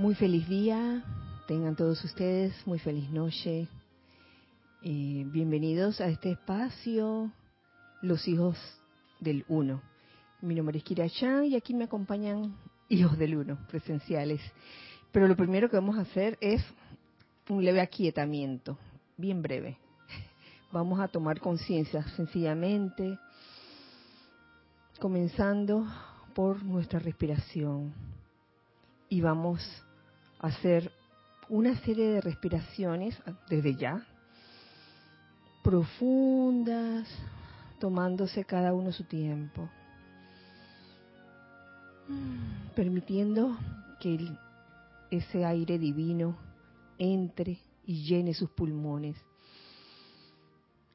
Muy feliz día, tengan todos ustedes, muy feliz noche. Eh, bienvenidos a este espacio, los hijos del uno. Mi nombre es Kira Chan y aquí me acompañan hijos del uno, presenciales. Pero lo primero que vamos a hacer es un leve aquietamiento, bien breve. Vamos a tomar conciencia sencillamente, comenzando por nuestra respiración. Y vamos hacer una serie de respiraciones desde ya, profundas, tomándose cada uno su tiempo, permitiendo que ese aire divino entre y llene sus pulmones.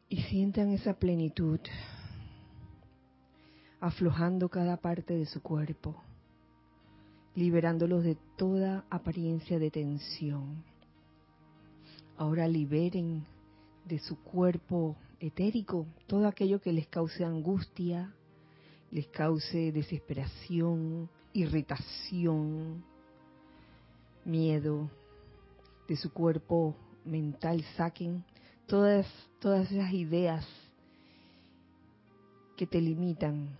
Y sientan esa plenitud aflojando cada parte de su cuerpo liberándolos de toda apariencia de tensión. Ahora liberen de su cuerpo etérico todo aquello que les cause angustia, les cause desesperación, irritación, miedo. De su cuerpo mental saquen todas, todas esas ideas que te limitan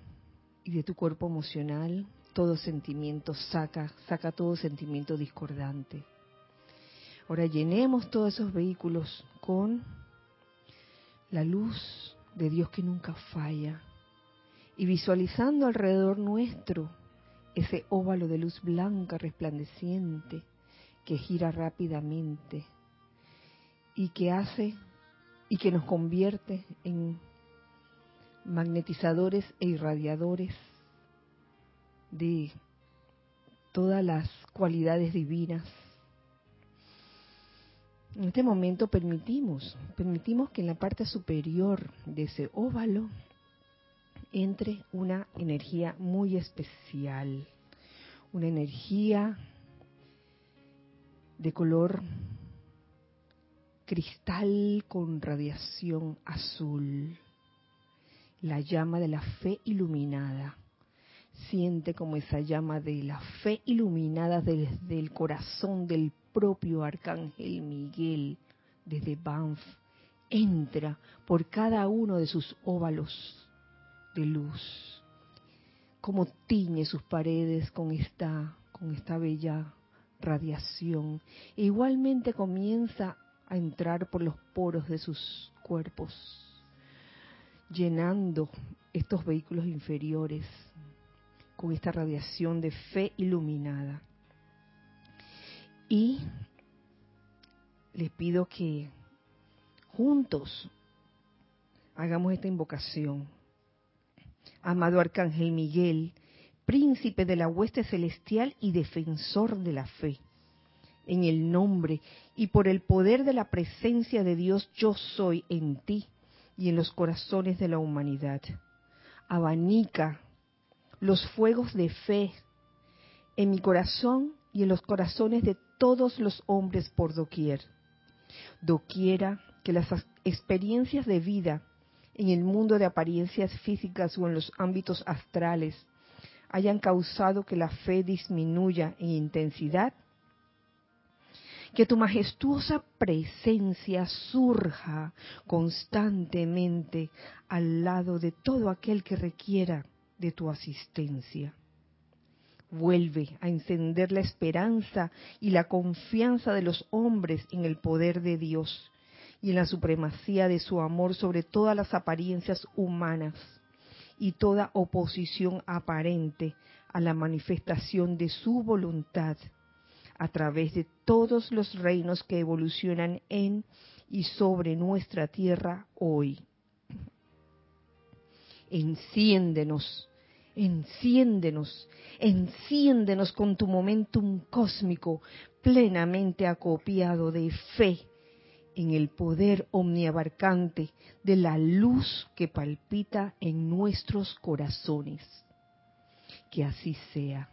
y de tu cuerpo emocional todo sentimiento, saca, saca todo sentimiento discordante. Ahora llenemos todos esos vehículos con la luz de Dios que nunca falla y visualizando alrededor nuestro ese óvalo de luz blanca resplandeciente que gira rápidamente y que hace y que nos convierte en magnetizadores e irradiadores de todas las cualidades divinas. En este momento permitimos, permitimos que en la parte superior de ese óvalo entre una energía muy especial, una energía de color cristal con radiación azul, la llama de la fe iluminada Siente como esa llama de la fe iluminada desde el corazón del propio Arcángel Miguel, desde Banff, entra por cada uno de sus óvalos de luz, como tiñe sus paredes con esta, con esta bella radiación. E igualmente comienza a entrar por los poros de sus cuerpos, llenando estos vehículos inferiores con esta radiación de fe iluminada. Y les pido que juntos hagamos esta invocación. Amado Arcángel Miguel, príncipe de la hueste celestial y defensor de la fe, en el nombre y por el poder de la presencia de Dios yo soy en ti y en los corazones de la humanidad. Abanica los fuegos de fe en mi corazón y en los corazones de todos los hombres por doquier. Doquiera que las experiencias de vida en el mundo de apariencias físicas o en los ámbitos astrales hayan causado que la fe disminuya en intensidad, que tu majestuosa presencia surja constantemente al lado de todo aquel que requiera de tu asistencia. Vuelve a encender la esperanza y la confianza de los hombres en el poder de Dios y en la supremacía de su amor sobre todas las apariencias humanas y toda oposición aparente a la manifestación de su voluntad a través de todos los reinos que evolucionan en y sobre nuestra tierra hoy. Enciéndenos, enciéndenos, enciéndenos con tu momentum cósmico plenamente acopiado de fe en el poder omniabarcante de la luz que palpita en nuestros corazones. Que así sea.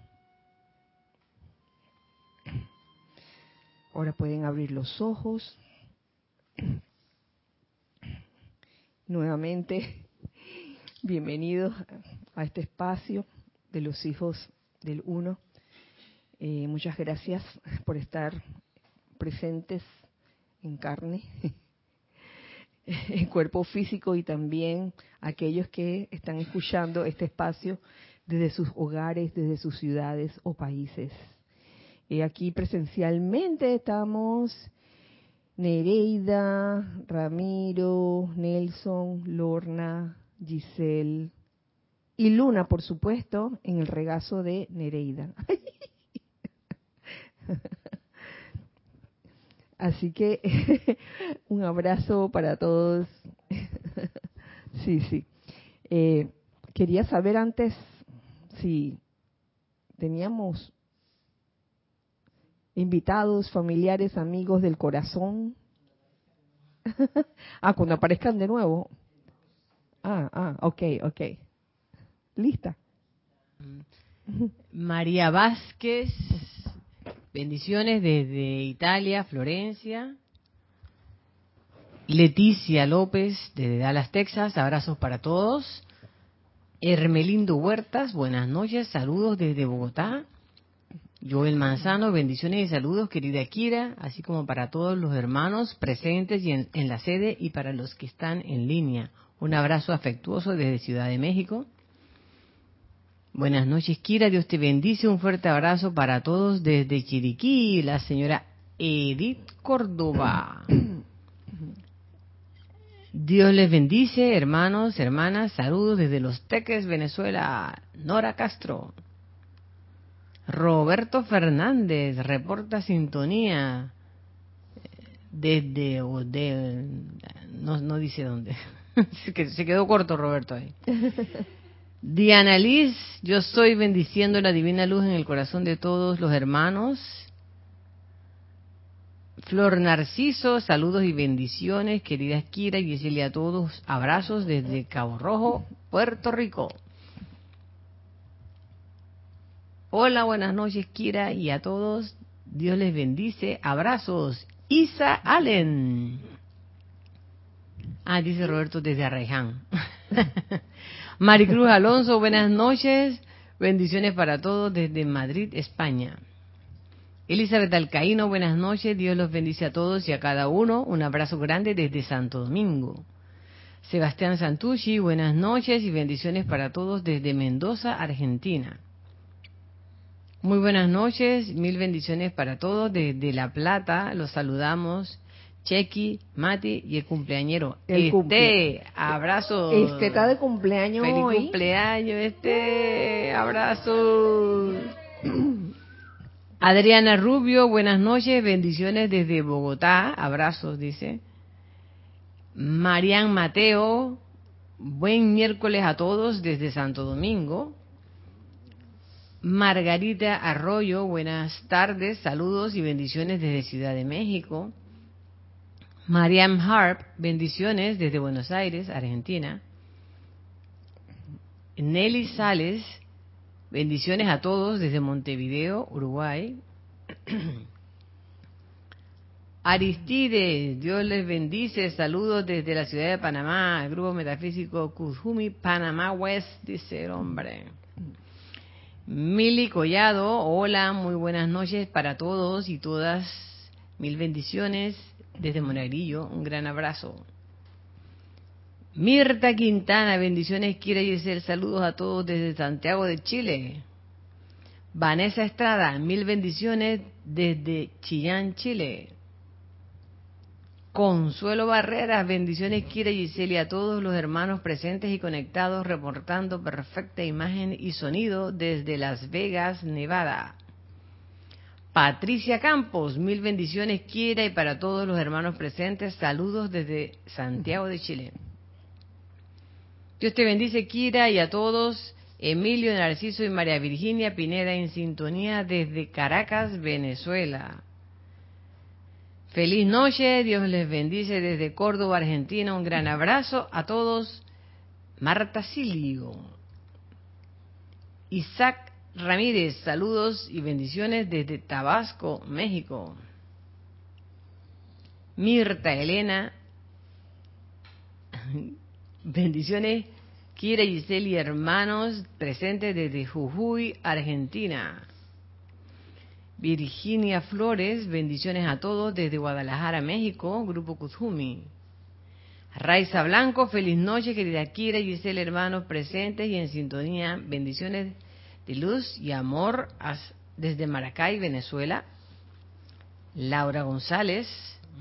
Ahora pueden abrir los ojos. Nuevamente Bienvenidos a este espacio de los hijos del uno. Eh, muchas gracias por estar presentes en carne, en cuerpo físico y también aquellos que están escuchando este espacio desde sus hogares, desde sus ciudades o países. Eh, aquí presencialmente estamos Nereida, Ramiro, Nelson, Lorna, Giselle y Luna, por supuesto, en el regazo de Nereida. Así que un abrazo para todos. sí, sí. Eh, quería saber antes si teníamos invitados, familiares, amigos del corazón. ah, cuando aparezcan de nuevo. Ah, ah, ok, ok. Lista. María Vázquez, bendiciones desde Italia, Florencia. Leticia López desde Dallas, Texas, abrazos para todos. Hermelindo Huertas, buenas noches, saludos desde Bogotá. Joel Manzano, bendiciones y saludos, querida Kira, así como para todos los hermanos presentes y en, la sede y para los que están en línea. Un abrazo afectuoso desde Ciudad de México. Buenas noches, Kira, Dios te bendice. Un fuerte abrazo para todos desde Chiriquí, la señora Edith Córdoba. Dios les bendice, hermanos, hermanas. Saludos desde Los Teques, Venezuela. Nora Castro. Roberto Fernández reporta sintonía desde de, no, no dice dónde se quedó corto Roberto ahí Diana Liz yo estoy bendiciendo la divina luz en el corazón de todos los hermanos Flor Narciso saludos y bendiciones queridas Kira y decirle a todos abrazos desde Cabo Rojo Puerto Rico Hola, buenas noches, Kira, y a todos. Dios les bendice. Abrazos. Isa Allen. Ah, dice Roberto desde Arreján. Maricruz Alonso, buenas noches. Bendiciones para todos desde Madrid, España. Elizabeth Alcaíno, buenas noches. Dios los bendice a todos y a cada uno. Un abrazo grande desde Santo Domingo. Sebastián Santucci, buenas noches y bendiciones para todos desde Mendoza, Argentina. Muy buenas noches, mil bendiciones para todos. Desde La Plata los saludamos. Chequi, Mati y el cumpleañero. El este, abrazo. Este está de cumpleaños Feliz hoy. cumpleaños, este, abrazo. Adriana Rubio, buenas noches, bendiciones desde Bogotá, abrazos, dice. Marian Mateo, buen miércoles a todos desde Santo Domingo. Margarita Arroyo, buenas tardes, saludos y bendiciones desde Ciudad de México. Mariam Harp, bendiciones desde Buenos Aires, Argentina. Nelly Sales, bendiciones a todos desde Montevideo, Uruguay. Aristides, Dios les bendice, saludos desde la ciudad de Panamá, el grupo metafísico Kuzumi, Panamá West, dice el hombre. Mili Collado, hola, muy buenas noches para todos y todas. Mil bendiciones desde Monagrillo, un gran abrazo. Mirta Quintana, bendiciones, quiere decir saludos a todos desde Santiago de Chile. Vanessa Estrada, mil bendiciones desde Chillán, Chile. Consuelo Barreras, bendiciones Kira Giselle y a todos los hermanos presentes y conectados reportando perfecta imagen y sonido desde Las Vegas, Nevada. Patricia Campos, mil bendiciones Kira y para todos los hermanos presentes, saludos desde Santiago de Chile. Dios te bendice Kira y a todos. Emilio Narciso y María Virginia Pineda en sintonía desde Caracas, Venezuela. Feliz noche, Dios les bendice desde Córdoba, Argentina. Un gran abrazo a todos. Marta Silio. Isaac Ramírez, saludos y bendiciones desde Tabasco, México. Mirta Elena, bendiciones. Kira Giselle y hermanos presentes desde Jujuy, Argentina. Virginia Flores, bendiciones a todos desde Guadalajara, México, Grupo Kuzumi. Raiza Blanco, feliz noche, querida Kira y Giselle, hermanos presentes y en sintonía. Bendiciones de luz y amor desde Maracay, Venezuela. Laura González,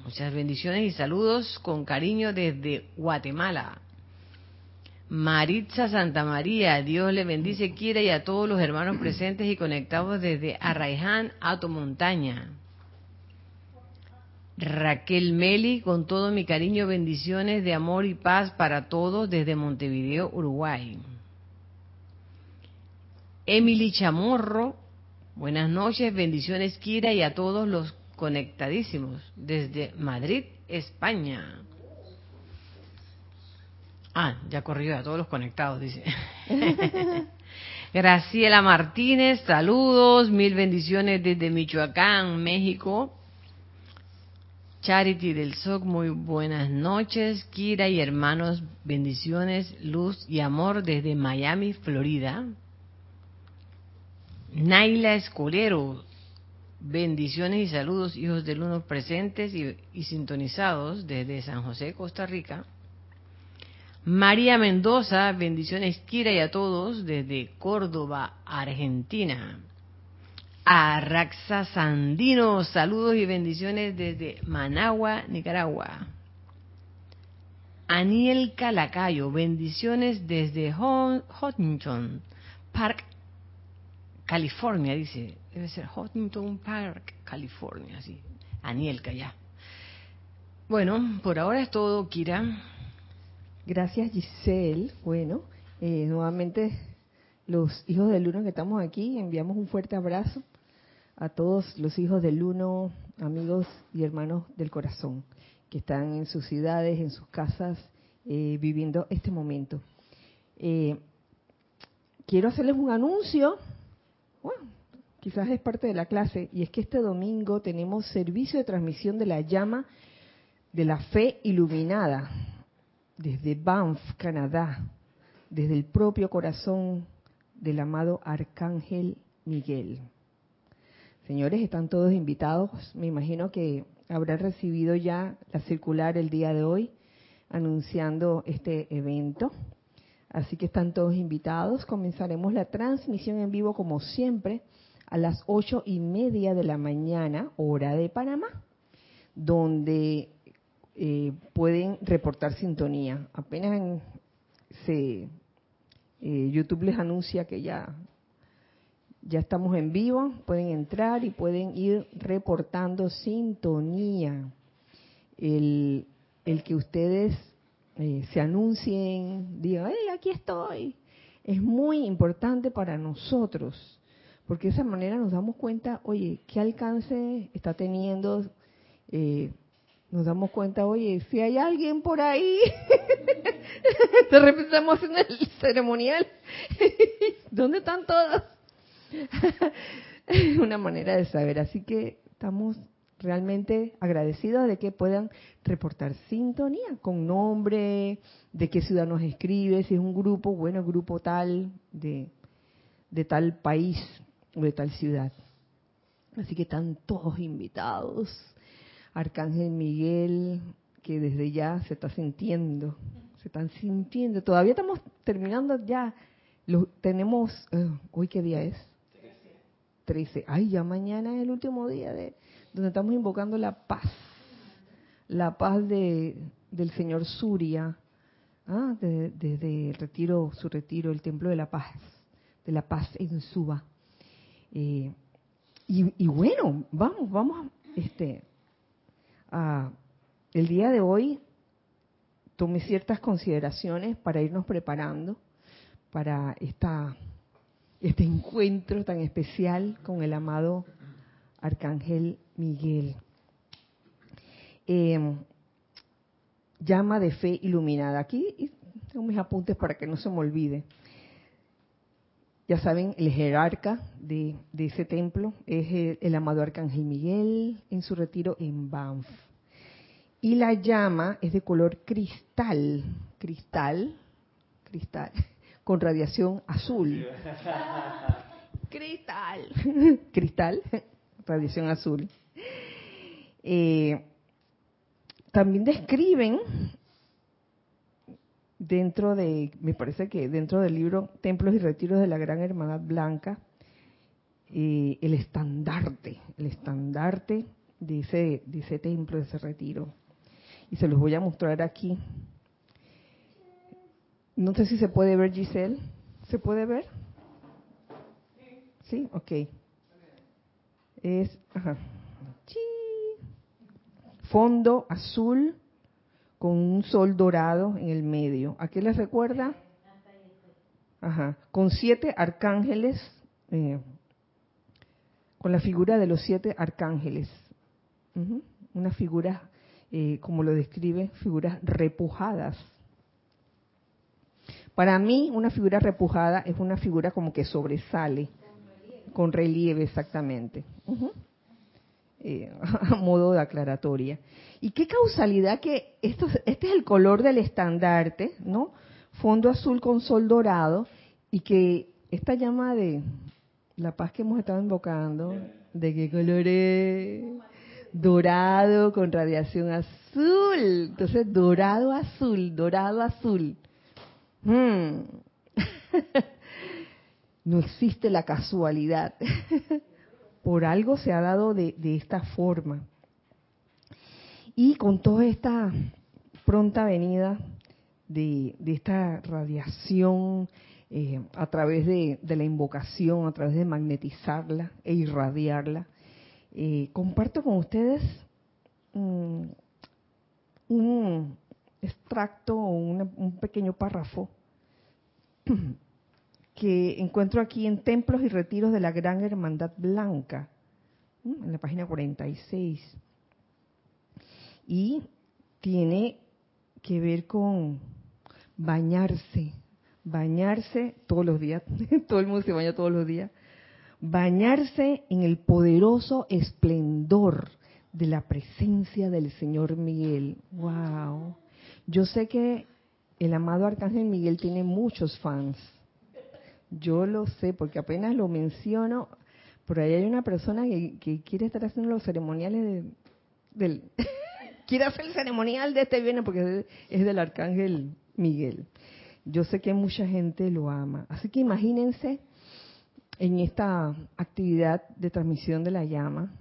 muchas bendiciones y saludos con cariño desde Guatemala. Maritza Santa María, Dios le bendice, quiere y a todos los hermanos presentes y conectados desde Arraiján, Alto Montaña. Raquel Meli, con todo mi cariño, bendiciones de amor y paz para todos desde Montevideo, Uruguay. Emily Chamorro, buenas noches, bendiciones Kira y a todos los conectadísimos desde Madrid, España. Ah, ya corrió a todos los conectados, dice. Graciela Martínez, saludos, mil bendiciones desde Michoacán, México. Charity del SOC, muy buenas noches. Kira y hermanos, bendiciones, luz y amor desde Miami, Florida. Naila Escolero, bendiciones y saludos, hijos del uno presentes y, sintonizados desde San José, Costa Rica. María Mendoza, bendiciones Kira y a todos desde Córdoba, Argentina. Arraxa Sandino, saludos y bendiciones desde Managua, Nicaragua. Aniel Calacayo, bendiciones desde Huntington Park, California, dice. Debe ser Huntington Park, California, sí. Aniel ya. Bueno, por ahora es todo, Kira. Gracias, Giselle. Bueno, eh, nuevamente los hijos del uno que estamos aquí, enviamos un fuerte abrazo a todos los hijos del uno, amigos y hermanos del corazón, que están en sus ciudades, en sus casas, eh, viviendo este momento. Eh, quiero hacerles un anuncio, bueno, quizás es parte de la clase, y es que este domingo tenemos servicio de transmisión de la llama de la fe iluminada desde Banff, Canadá, desde el propio corazón del amado Arcángel Miguel. Señores, están todos invitados. Me imagino que habrán recibido ya la circular el día de hoy anunciando este evento. Así que están todos invitados. Comenzaremos la transmisión en vivo como siempre a las ocho y media de la mañana, hora de Panamá, donde eh, pueden reportar sintonía. Apenas se, eh, YouTube les anuncia que ya, ya estamos en vivo, pueden entrar y pueden ir reportando sintonía. El, el que ustedes eh, se anuncien, digan, hey, aquí estoy, es muy importante para nosotros, porque de esa manera nos damos cuenta, oye, qué alcance está teniendo eh, nos damos cuenta, oye, si hay alguien por ahí, de repente estamos en el ceremonial, ¿dónde están todos? Una manera de saber, así que estamos realmente agradecidos de que puedan reportar sintonía con nombre, de qué ciudad nos escribe, si es un grupo, bueno, grupo tal, de, de tal país o de tal ciudad. Así que están todos invitados Arcángel Miguel, que desde ya se está sintiendo, se están sintiendo. Todavía estamos terminando ya. Lo, tenemos, eh, hoy qué día es? 13. Ay, ya mañana es el último día de donde estamos invocando la paz. La paz de, del Señor Surya, ¿ah? desde el retiro, su retiro, el templo de la paz, de la paz en Suba. Eh, y, bueno, vamos, vamos, este, Ah, el día de hoy tomé ciertas consideraciones para irnos preparando para esta, este encuentro tan especial con el amado Arcángel Miguel. Em, llama de fe iluminada. Aquí tengo mis apuntes para que no se me olvide. Ya saben, el jerarca de, ese templo es el, amado Arcángel Miguel en su retiro en Banff. Y la llama es de color cristal, cristal, cristal, con radiación azul. cristal, cristal, radiación azul. Eh, también describen dentro de, me parece que dentro del libro Templos y Retiros de la Gran Hermandad Blanca, eh, el estandarte, el estandarte de ese, de ese templo, de ese retiro. Y se los voy a mostrar aquí. No sé si se puede ver, Giselle. ¿Se puede ver? Sí, ok. Es, ajá. Fondo azul con un sol dorado en el medio. ¿A qué les recuerda? Ajá. Con siete arcángeles, eh, con la figura de los siete arcángeles. Una figura, eh, como lo describe, figuras repujadas. Para mí, una figura repujada es una figura como que sobresale, con relieve, exactamente. Eh, a modo de aclaratoria. Y qué causalidad que esto, este es el color del estandarte, ¿no? Fondo azul con sol dorado y que esta llama de la paz que hemos estado invocando, ¿de qué color es? Dorado con radiación azul. Entonces, dorado azul, dorado azul. Hmm. no existe la casualidad. Por algo se ha dado de, esta forma. Y con toda esta pronta venida de, esta radiación eh, a través de, la invocación, a través de magnetizarla e irradiarla, eh, comparto con ustedes mm, un extracto o un pequeño párrafo que encuentro aquí en Templos y Retiros de la Gran Hermandad Blanca, en la página 46. Y tiene que ver con bañarse, bañarse todos los días, todo el mundo se baña todos los días, bañarse en el poderoso esplendor de la presencia del Señor Miguel. ¡Wow! Yo sé que el amado Arcángel Miguel tiene muchos fans yo lo sé, porque apenas lo menciono, por ahí hay una persona que, quiere estar haciendo los ceremoniales de, del... quiere hacer el ceremonial de este viernes porque es del Arcángel Miguel. Yo sé que mucha gente lo ama. Así que imagínense en esta actividad de transmisión de la llama,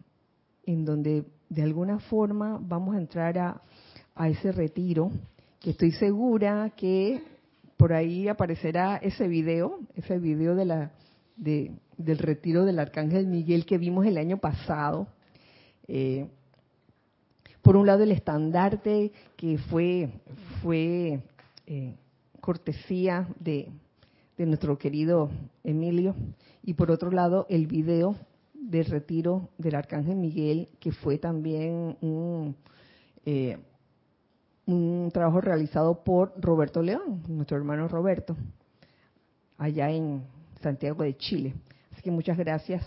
en donde de alguna forma vamos a entrar a, a ese retiro, que estoy segura que por ahí aparecerá ese video, ese video de la, del retiro del Arcángel Miguel que vimos el año pasado. Eh, por un lado el estandarte que fue, fue eh, cortesía de, de, nuestro querido Emilio y por otro lado el video del retiro del Arcángel Miguel que fue también un, eh, un trabajo realizado por Roberto León, nuestro hermano Roberto, allá en Santiago de Chile. Así que muchas gracias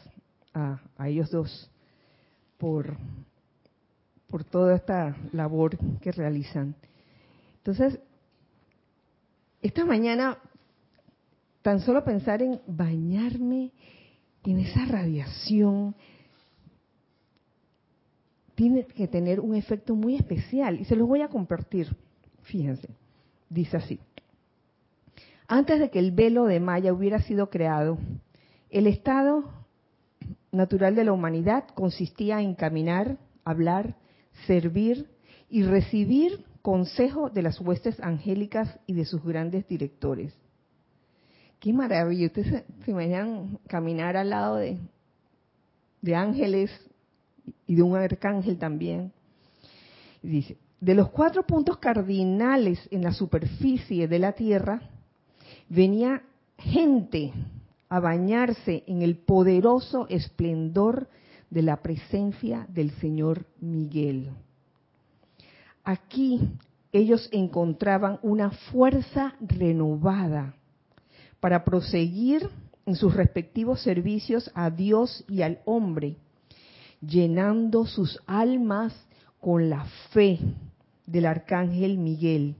a, ellos dos por, por toda esta labor que realizan. Entonces, esta mañana, tan solo pensar en bañarme en esa radiación, tiene que tener un efecto muy especial y se los voy a compartir. Fíjense, dice así. Antes de que el velo de Maya hubiera sido creado, el estado natural de la humanidad consistía en caminar, hablar, servir y recibir consejo de las huestes angélicas y de sus grandes directores. Qué maravilla, ustedes se, imaginan caminar al lado de, de ángeles, y de un arcángel también. Dice, de los cuatro puntos cardinales en la superficie de la tierra, venía gente a bañarse en el poderoso esplendor de la presencia del Señor Miguel. Aquí ellos encontraban una fuerza renovada para proseguir en sus respectivos servicios a Dios y al hombre llenando sus almas con la fe del arcángel Miguel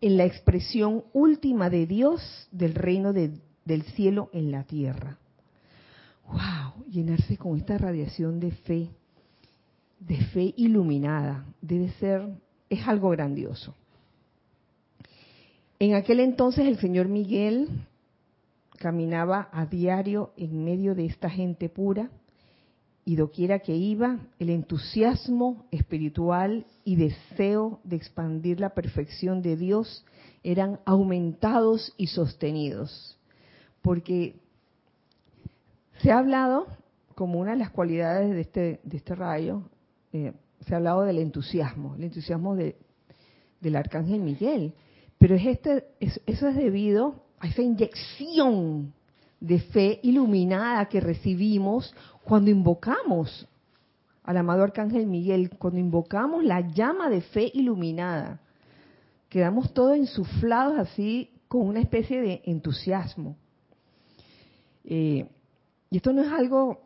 en la expresión última de Dios del reino del cielo en la tierra. wow, llenarse con esta radiación de fe, de fe iluminada, debe ser, es algo grandioso. En aquel entonces el señor Miguel caminaba a diario en medio de esta gente pura y doquiera que iba, el entusiasmo espiritual y deseo de expandir la perfección de Dios eran aumentados y sostenidos. Porque se ha hablado, como una de las cualidades de este, de este rayo, eh, se ha hablado del entusiasmo, el entusiasmo de, del arcángel Miguel. Pero es este, eso es debido a esa inyección de fe iluminada que recibimos cuando invocamos al amado Arcángel Miguel, cuando invocamos la llama de fe iluminada, quedamos todos insuflados así con una especie de entusiasmo. Eh, y esto no es algo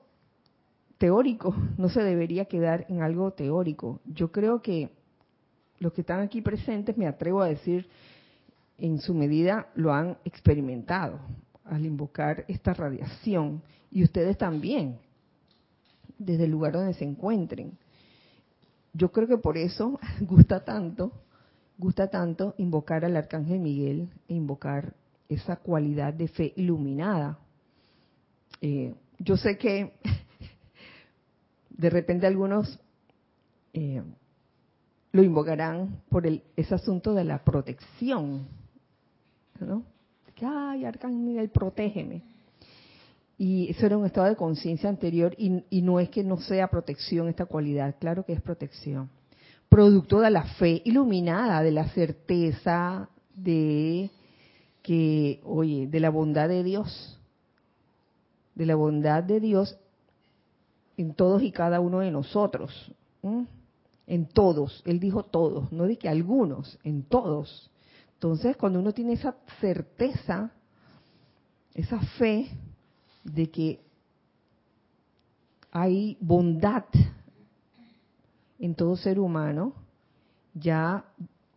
teórico, no se debería quedar en algo teórico. Yo creo que los que están aquí presentes, me atrevo a decir, en su medida lo han experimentado al invocar esta radiación y ustedes también desde el lugar donde se encuentren. Yo creo que por eso gusta tanto, gusta tanto invocar al arcángel Miguel e invocar esa cualidad de fe iluminada. Eh, yo sé que de repente algunos eh, lo invocarán por el, ese asunto de la protección, ¿no? Que, ay, Arcángel Miguel, protégeme. Y eso era un estado de conciencia anterior y, no es que no sea protección esta cualidad, claro que es protección. Producto de la fe iluminada, de la certeza de que, oye, de la bondad de Dios, de la bondad de Dios en todos y cada uno de nosotros. En todos, él dijo todos, no de que algunos, en todos. Entonces, cuando uno tiene esa certeza, esa fe, de que hay bondad en todo ser humano, ya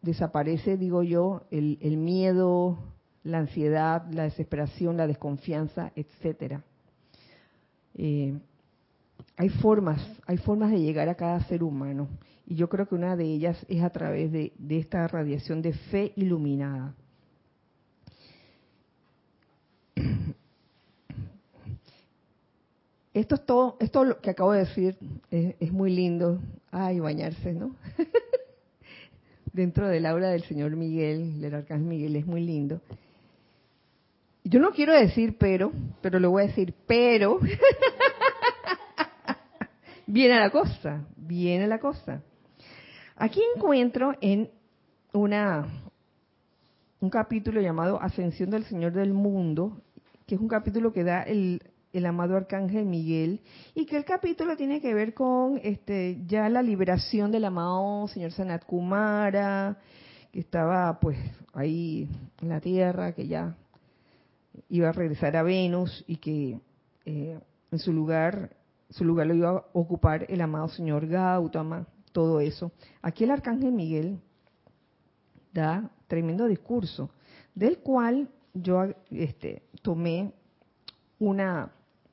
desaparece, digo yo, el, miedo, la ansiedad, la desesperación, la desconfianza, etcétera. Eh, hay formas, hay formas de llegar a cada ser humano, y yo creo que una de ellas es a través de esta radiación de fe iluminada. Esto es todo, esto lo que acabo de decir es, muy lindo. Ay, bañarse, ¿no? Dentro del aura del Señor Miguel, del Arcángel Miguel, es muy lindo. Yo no quiero decir pero, pero lo voy a decir pero. viene la cosa, viene la cosa. Aquí encuentro en una un capítulo llamado Ascensión del Señor del Mundo, que es un capítulo que da el el amado arcángel Miguel y que el capítulo tiene que ver con este ya la liberación del amado señor Sanat Kumara que estaba pues ahí en la tierra que ya iba a regresar a Venus y que eh, en su lugar su lugar lo iba a ocupar el amado señor Gautama todo eso. Aquí el arcángel Miguel da tremendo discurso del cual yo este tomé una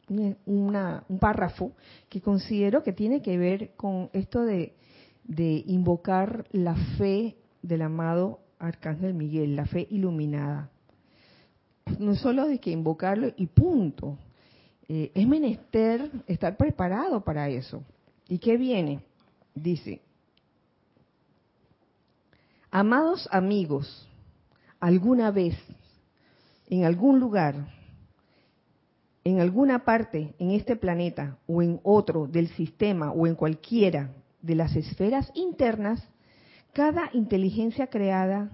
un párrafo que considero que tiene que ver con esto de, invocar la fe del amado Arcángel Miguel, la fe iluminada. No solo de que invocarlo y punto. Eh, es menester estar preparado para eso. ¿Y qué viene? Dice, amados amigos, alguna vez, en algún lugar, en alguna parte en este planeta o en otro del sistema o en cualquiera de las esferas internas, cada inteligencia creada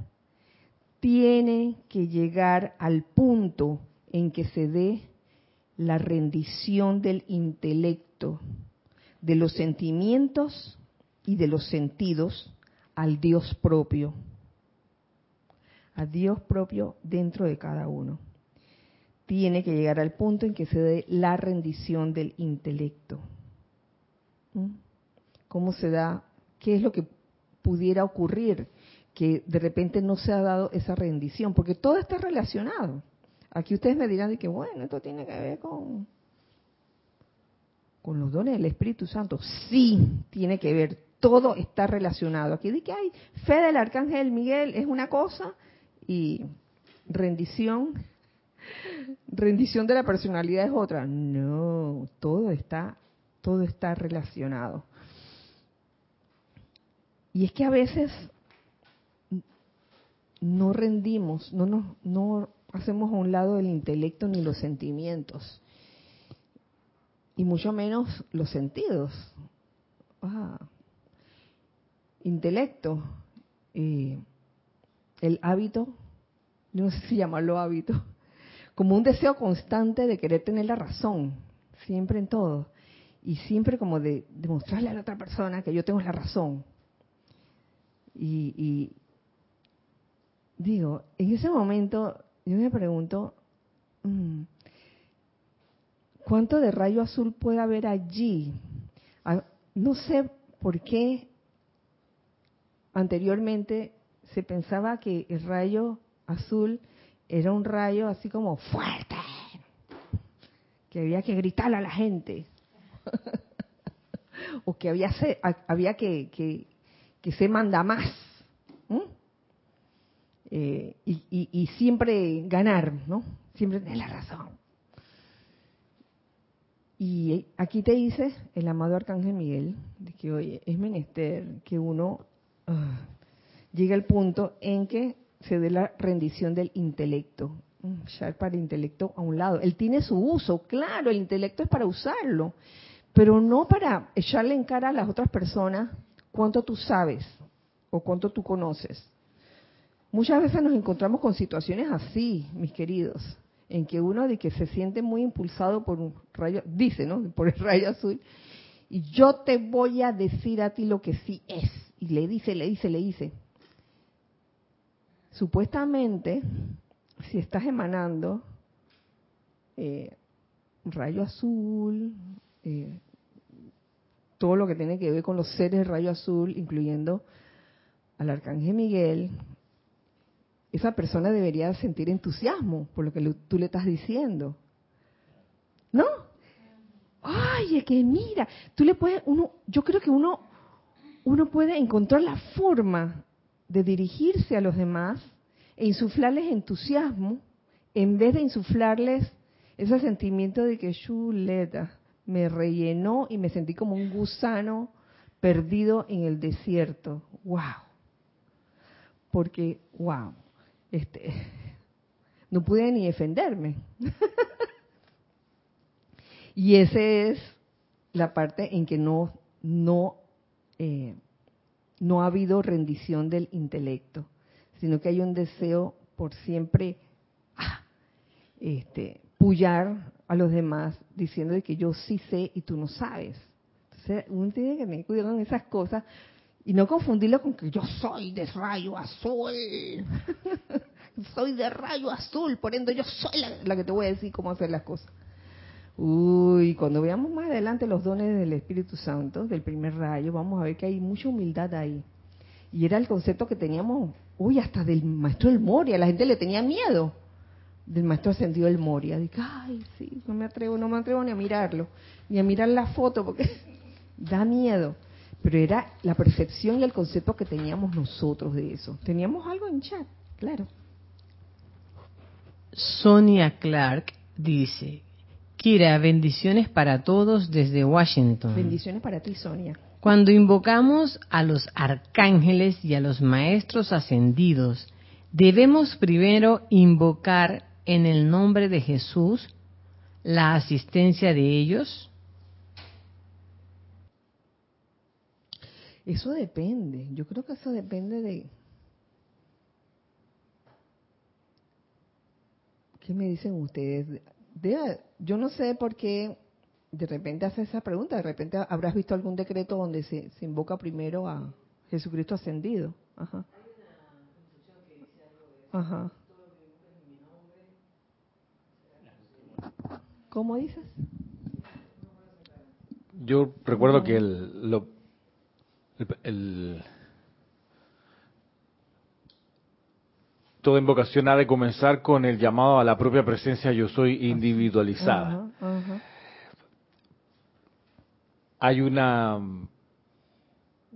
tiene que llegar al punto en que se dé la rendición del intelecto, de los sentimientos y de los sentidos al Dios propio, a Dios propio dentro de cada uno tiene que llegar al punto en que se dé la rendición del intelecto. ¿Mm? ¿Cómo se da? ¿Qué es lo que pudiera ocurrir? Que de repente no se ha dado esa rendición, porque todo está relacionado. Aquí ustedes me dirán de que, bueno, esto tiene que ver con, con los dones del Espíritu Santo, sí tiene que ver, todo está relacionado. Aquí dice que hay fe del Arcángel Miguel es una cosa y rendición, rendición de la personalidad es otra. No, todo está, todo está relacionado. Y es que a veces no rendimos, no, no, no hacemos a un lado el intelecto ni los sentimientos, y mucho menos los sentidos. Ah, intelecto, eh, el hábito, no sé si llamarlo hábito, como un deseo constante de querer tener la razón, siempre en todo, y siempre como de demostrarle a la otra persona que yo tengo la razón. Y, digo, en ese momento yo me pregunto, mm, ¿cuánto de rayo azul puede haber allí? No sé por qué anteriormente se pensaba que el rayo azul era un rayo así como fuerte, que había que gritarle a la gente, o que había, había que, que, se manda más, eh, y, siempre ganar, ¿no? Siempre tener la razón. Y aquí te dice el amado Arcángel Miguel, de que oye, es menester que uno Ah, llega el punto en que se dé la rendición del intelecto. Ya para el intelecto a un lado. Él tiene su uso, claro, el intelecto es para usarlo, pero no para echarle en cara a las otras personas cuánto tú sabes o cuánto tú conoces. Muchas veces nos encontramos con situaciones así, mis queridos, en que uno de que se siente muy impulsado por un rayo, dice, ¿no? Por el rayo azul, y yo te voy a decir a ti lo que sí es. Y le dice, le dice, le dice. Supuestamente, si estás emanando eh, rayo azul, eh, todo lo que tiene que ver con los seres de rayo azul, incluyendo al arcángel Miguel, esa persona debería sentir entusiasmo por lo que tú le estás diciendo. ¿No? ay, es que mira, tú le puedes, uno, yo creo que uno, uno puede encontrar la forma de dirigirse a los demás e insuflarles entusiasmo en vez de insuflarles ese sentimiento de que chuleta me rellenó y me sentí como un gusano perdido en el desierto. Wow. Porque, wow, este, no pude ni defenderme. Y esa es la parte en que no, no, eh, no ha habido rendición del intelecto, sino que hay un deseo por siempre ah, este, pullar a los demás diciendo de que yo sí sé y tú no sabes. Entonces uno tiene que tener cuidado con esas cosas y no confundirlo con que yo soy de rayo azul. soy de rayo azul, por ende yo soy la que te voy a decir cómo hacer las cosas. Uy, cuando veamos más adelante los dones del Espíritu Santo, del primer rayo, vamos a ver que hay mucha humildad ahí. Y era el concepto que teníamos, uy, hasta del maestro del Moria, la gente le tenía miedo del maestro ascendido del Moria. Dije, ay, sí, no me atrevo, no me atrevo ni a mirarlo, ni a mirar la foto, porque da miedo. Pero era la percepción y el concepto que teníamos nosotros de eso. Teníamos algo en chat, claro. Sonia Clark dice, Kira, bendiciones para todos desde Washington. Bendiciones para ti, Sonia. Cuando invocamos a los arcángeles y a los maestros ascendidos, debemos primero invocar en el nombre de Jesús la asistencia de ellos. Eso depende. Yo creo que eso depende de... ¿Qué me dicen ustedes? Yo no sé por qué de repente hace esa pregunta, de repente habrás visto algún decreto donde se, invoca primero a Jesucristo ascendido. Ajá. Ajá. ¿Cómo dices? Yo recuerdo que el, lo, el, toda invocación ha de comenzar con el llamado a la propia presencia yo soy individualizada. hay una,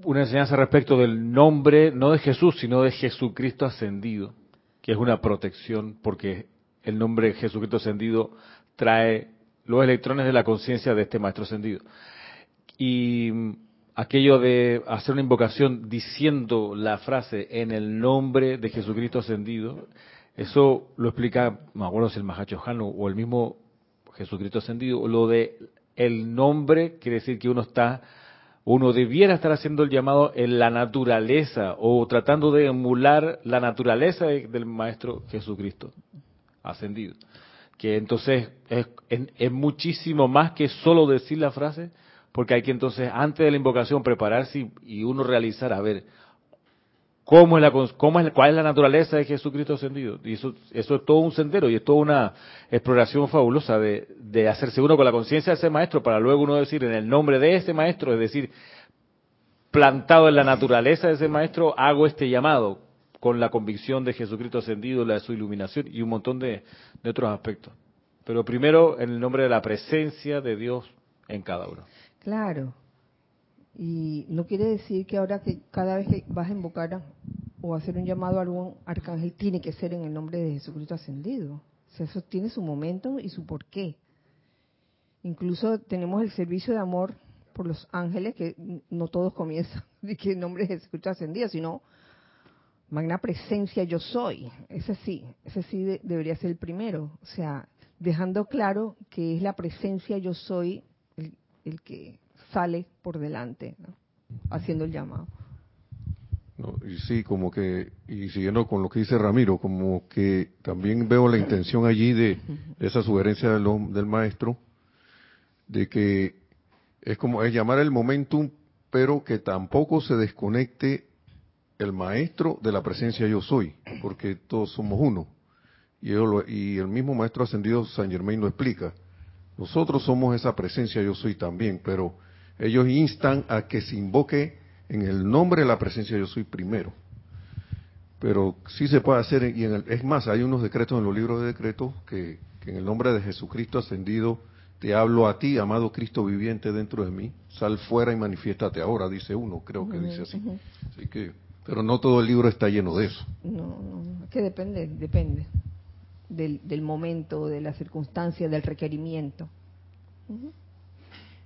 una enseñanza respecto del nombre, no de Jesús, sino de Jesucristo ascendido, que es una protección porque el nombre Jesucristo ascendido trae los electrones de la conciencia de este maestro ascendido. Y aquello de hacer una invocación diciendo la frase en el nombre de Jesucristo ascendido, eso lo explica, me acuerdo si el Mahacho Jano o el mismo Jesucristo ascendido, lo de el nombre quiere decir que uno está, uno debiera estar haciendo el llamado en la naturaleza o tratando de emular la naturaleza del Maestro Jesucristo ascendido. Que entonces es, es muchísimo más que solo decir la frase, porque hay que entonces, antes de la invocación, prepararse y, uno realizar, a ver, cómo es la, cómo es, cuál es la naturaleza de Jesucristo ascendido. Y eso, eso es todo un sendero y es toda una exploración fabulosa de, de hacerse uno con la conciencia de ese maestro para luego uno decir en el nombre de ese maestro, es decir, plantado en la naturaleza de ese maestro, hago este llamado con la convicción de Jesucristo ascendido, la de su iluminación y un montón de, de otros aspectos. Pero primero en el nombre de la presencia de Dios en cada uno. Claro. Y no quiere decir que ahora que cada vez que vas a invocar o hacer un llamado a algún arcángel tiene que ser en el nombre de Jesucristo ascendido. O sea, eso tiene su momento y su porqué. Incluso tenemos el servicio de amor por los ángeles, que no todos comienzan de que en nombre de Jesucristo ascendido, sino magna presencia yo soy. Ese sí, ese sí debería ser el primero. O sea, dejando claro que es la presencia yo soy el que sale por delante, haciendo el llamado. y sí, como que, y siguiendo con lo que dice Ramiro, como que también veo la intención allí de, esa sugerencia del, maestro, de que es como es llamar el momentum, pero que tampoco se desconecte el maestro de la presencia yo soy, porque todos somos uno. Y, y el mismo maestro ascendido San Germain lo explica nosotros somos esa presencia, yo soy también, pero ellos instan a que se invoque en el nombre de la presencia, yo soy primero. Pero sí se puede hacer, y en es más, hay unos decretos en los libros de decretos que, en el nombre de Jesucristo ascendido te hablo a ti, amado Cristo viviente dentro de mí, sal fuera y manifiéstate ahora, dice uno, creo que dice así. así que, pero no todo el libro está lleno de eso. No, no, que depende, depende del, del momento, de la circunstancia, del requerimiento.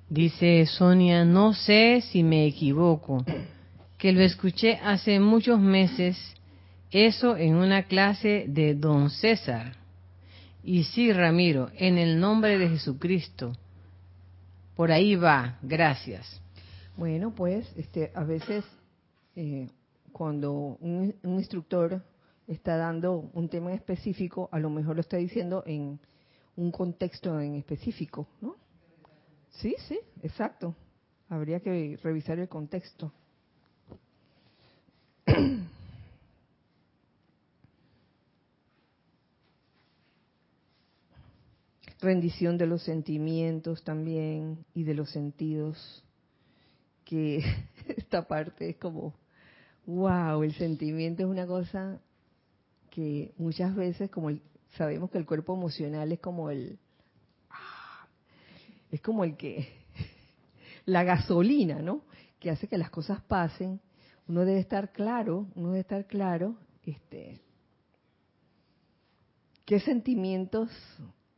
Dice Sonia, no sé si me equivoco, que lo escuché hace muchos meses, eso en una clase de don César. Y sí, Ramiro, en el nombre de Jesucristo. Por ahí va, gracias. Bueno, pues este, a veces eh, cuando un, un, instructor está dando un tema específico, a lo mejor lo está diciendo en un contexto en específico, ¿no? Sí, sí, exacto. Habría que revisar el contexto. Rendición de los sentimientos también y de los sentidos, que esta parte es como, wow, el sentimiento es una cosa que muchas veces, como sabemos que el cuerpo emocional es como el, ah, es como el que, la gasolina, ¿no? Que hace que las cosas pasen. Uno debe estar claro, uno debe estar claro, este, qué sentimientos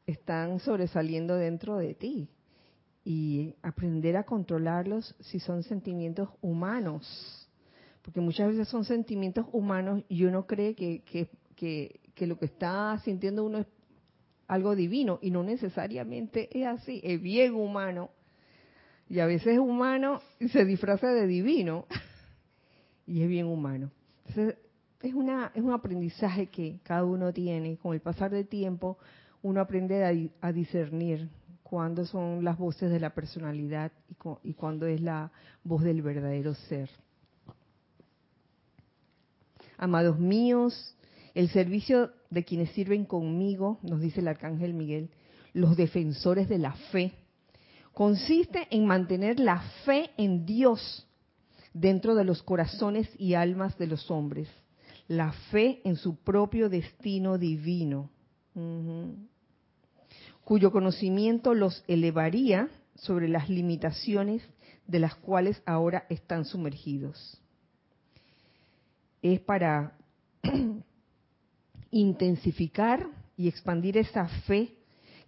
están sobresaliendo dentro de ti y aprender a controlarlos si son sentimientos humanos, porque muchas veces son sentimientos humanos y uno cree que, que, que, lo que está sintiendo uno es algo divino y no necesariamente es así, es bien humano y a veces es humano y se disfraza de divino y es bien humano. Entonces, es, una, es un aprendizaje que cada uno tiene. Con el pasar del tiempo, uno aprende a, a discernir cuándo son las voces de la personalidad y, cu y cuándo es la voz del verdadero ser. Amados míos, el servicio de quienes sirven conmigo, nos dice el arcángel Miguel, los defensores de la fe, consiste en mantener la fe en Dios dentro de los corazones y almas de los hombres, la fe en su propio destino divino, cuyo conocimiento los elevaría sobre las limitaciones de las cuales ahora están sumergidos. Es para intensificar y expandir esa fe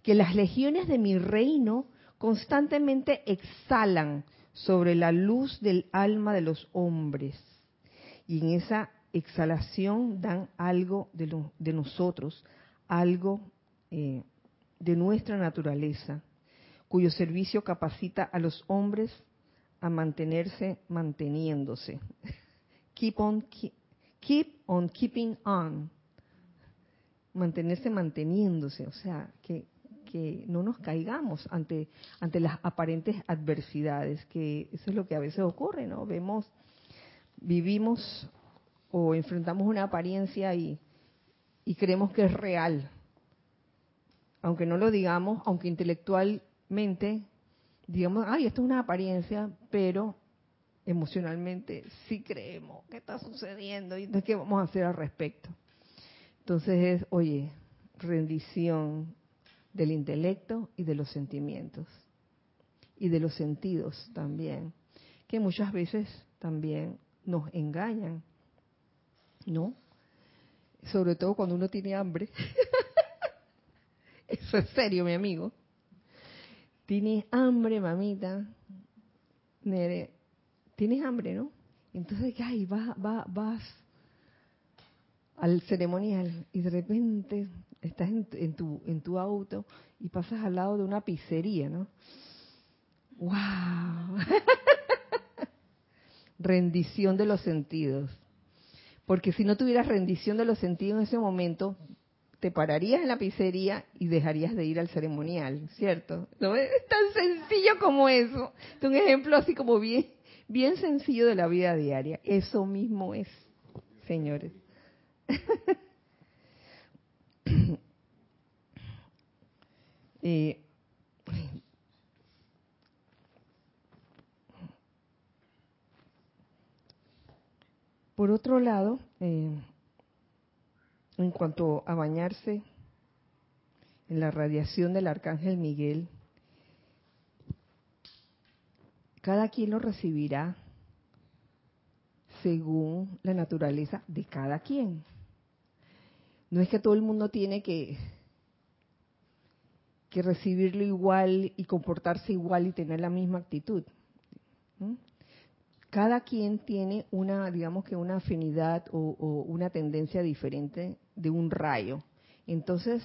que las legiones de mi reino constantemente exhalan sobre la luz del alma de los hombres. Y en esa exhalación dan algo de, nosotros, algo eh, de nuestra naturaleza, cuyo servicio capacita a los hombres a mantenerse manteniéndose. Keep on, keep on keeping on. Mantenerse manteniéndose, o sea, que que no nos caigamos ante, ante las aparentes adversidades, que eso es lo que a veces ocurre, ¿no? Vemos, vivimos o enfrentamos una apariencia y, y creemos que es real, aunque no lo digamos, aunque intelectualmente digamos, ay, esto es una apariencia, pero emocionalmente sí creemos que está sucediendo y entonces qué vamos a hacer al respecto. Entonces es, oye, rendición, del intelecto y de los sentimientos y de los sentidos también, que muchas veces también nos engañan, ¿no? Sobre todo cuando uno tiene hambre. Eso es serio, mi amigo. Tienes hambre, mamita. Nere, tienes hambre, ¿no? Entonces, ay, vas, vas, vas al ceremonial y de repente estás en, tu, en tu auto y pasas al lado de una pizzería, ¿no? ¡Wow! rendición de los sentidos. Porque si no tuvieras rendición de los sentidos en ese momento, te pararías en la pizzería y dejarías de ir al ceremonial, ¿cierto? ¿No? Es tan sencillo como eso. Es un ejemplo así como bien, bien sencillo de la vida diaria. Eso mismo es, señores. Eh, por otro lado, eh, en cuanto a bañarse en la radiación del arcángel Miguel, cada quien lo recibirá según la naturaleza de cada quien. No es que todo el mundo tiene que recibirlo igual y comportarse igual y tener la misma actitud. Cada quien tiene una, digamos que una afinidad o, una tendencia diferente de un rayo. Entonces,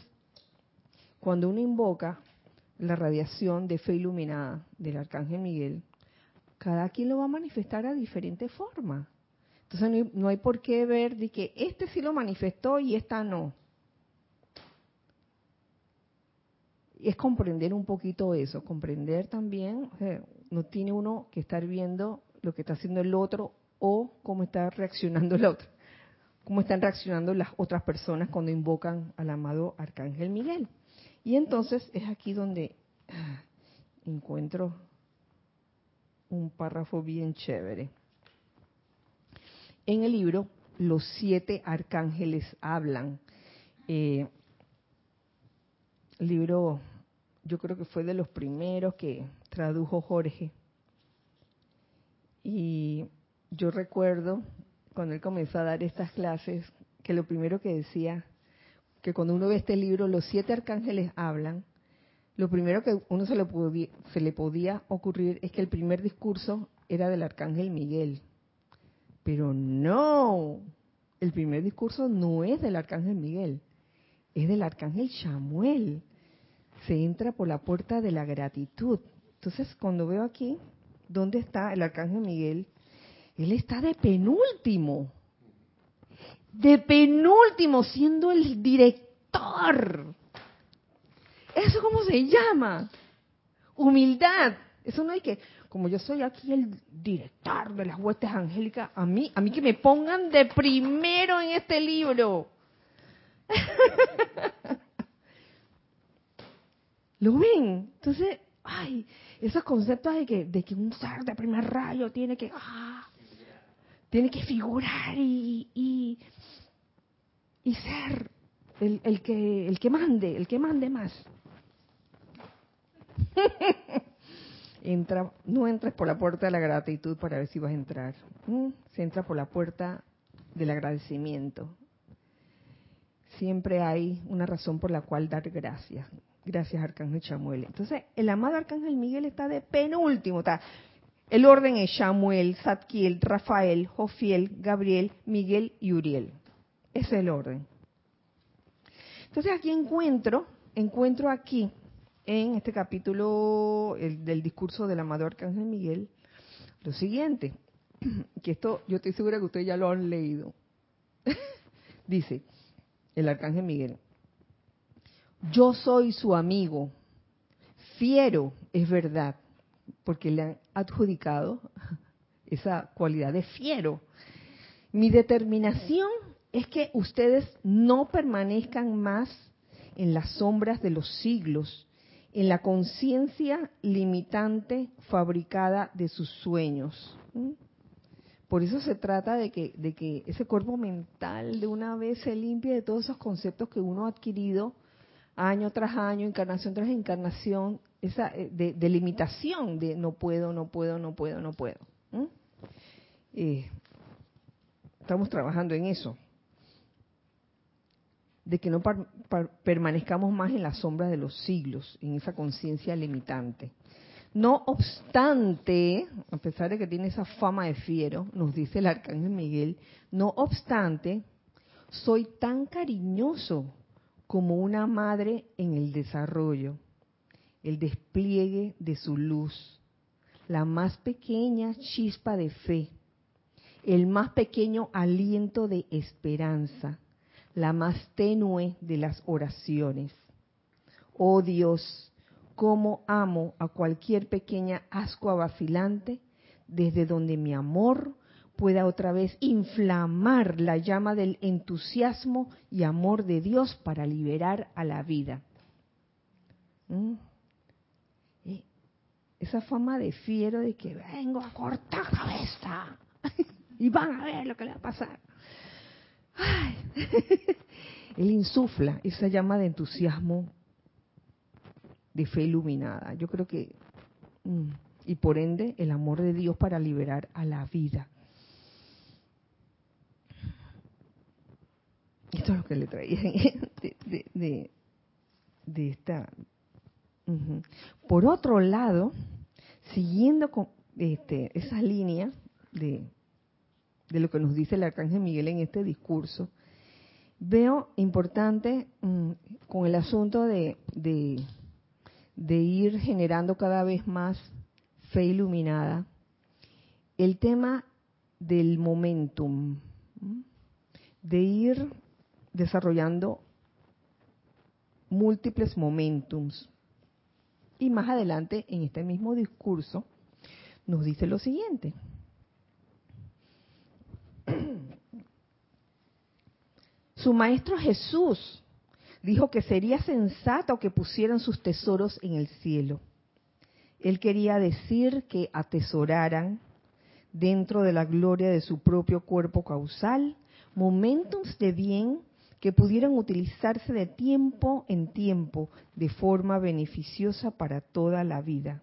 cuando uno invoca la radiación de fe iluminada del Arcángel Miguel, cada quien lo va a manifestar a diferente forma. Entonces no hay, por qué ver de que este sí lo manifestó y esta no. es comprender un poquito eso, comprender también, no tiene uno que estar viendo lo que está haciendo el otro o cómo está reaccionando el otro, cómo están reaccionando las otras personas cuando invocan al amado Arcángel Miguel. Y entonces es aquí donde ah, encuentro un párrafo bien chévere. En el libro, los siete arcángeles hablan. Eh, libro yo creo que fue de los primeros que tradujo Jorge. Y yo recuerdo cuando él comenzó a dar estas clases que lo primero que decía, que cuando uno ve este libro, los siete arcángeles hablan, lo primero que uno se le, podía, se le podía ocurrir es que el primer discurso era del arcángel Miguel. Pero no, el primer discurso no es del arcángel Miguel, es del arcángel Samuel se entra por la puerta de la gratitud. Entonces, cuando veo aquí, ¿dónde está el arcángel Miguel? Él está de penúltimo. De penúltimo, siendo el director. ¿Eso cómo se llama? Humildad. Eso no hay que, como yo soy aquí el director de las huestes angélicas, a mí, a mí que me pongan de primero en este libro. ¿Lo ven? Entonces, ay, esos conceptos de que, un ser de primer rayo tiene que, ah, tiene que figurar y, y, y ser el, el, que, el que mande, el que mande más. entra, no entres por la puerta de la gratitud para ver si vas a entrar. Se entra por la puerta del agradecimiento. Siempre hay una razón por la cual dar gracias. Gracias, Arcángel Chamuel. Entonces, el amado Arcángel Miguel está de penúltimo. Está, el orden es Samuel, Zadkiel, Rafael, Jofiel, Gabriel, Miguel y Uriel. Ese es el orden. Entonces aquí encuentro, encuentro aquí, en este capítulo del discurso del amado Arcángel Miguel, lo siguiente, que esto yo estoy segura que ustedes ya lo han leído. Dice el Arcángel Miguel, yo soy su amigo, fiero, es verdad, porque le han adjudicado esa cualidad de fiero. Mi determinación es que ustedes no permanezcan más en las sombras de los siglos, en la conciencia limitante fabricada de sus sueños. Por eso se trata de que, de ese cuerpo mental de una vez se limpie de todos esos conceptos que uno ha adquirido año tras año, encarnación tras encarnación, esa eh, de, limitación de no puedo, no puedo, no puedo, no puedo. Eh, estamos trabajando en eso de que no permanezcamos más en la sombra de los siglos, en esa conciencia limitante. No obstante, a pesar de que tiene esa fama de fiero, nos dice el arcángel Miguel, no obstante, soy tan cariñoso como una madre en el desarrollo, el despliegue de su luz, la más pequeña chispa de fe, el más pequeño aliento de esperanza, la más tenue de las oraciones. Oh Dios, cómo amo a cualquier pequeña ascua vacilante, desde donde mi amor pueda otra vez inflamar la llama del entusiasmo y amor de Dios para liberar a la vida. ¿Mm? Eh, esa fama de fiero de que vengo a cortar cabeza y van a ver lo que le va a pasar. Él insufla esa llama de entusiasmo, de fe iluminada. Yo creo que, mm, y por ende, el amor de Dios para liberar a la vida. Esto es lo que le traía de, esta. Por otro lado, siguiendo con este, esa línea de, de lo que nos dice el arcángel Miguel en este discurso, veo importante mm, con el asunto de, de, ir generando cada vez más fe iluminada, el tema del momentum, de ir desarrollando múltiples momentums. Y más adelante, en este mismo discurso, nos dice lo siguiente. Su maestro Jesús dijo que sería sensato que pusieran sus tesoros en el cielo. Él quería decir que atesoraran dentro de la gloria de su propio cuerpo causal momentos de bien que pudieran utilizarse de tiempo en tiempo de forma beneficiosa para toda la vida.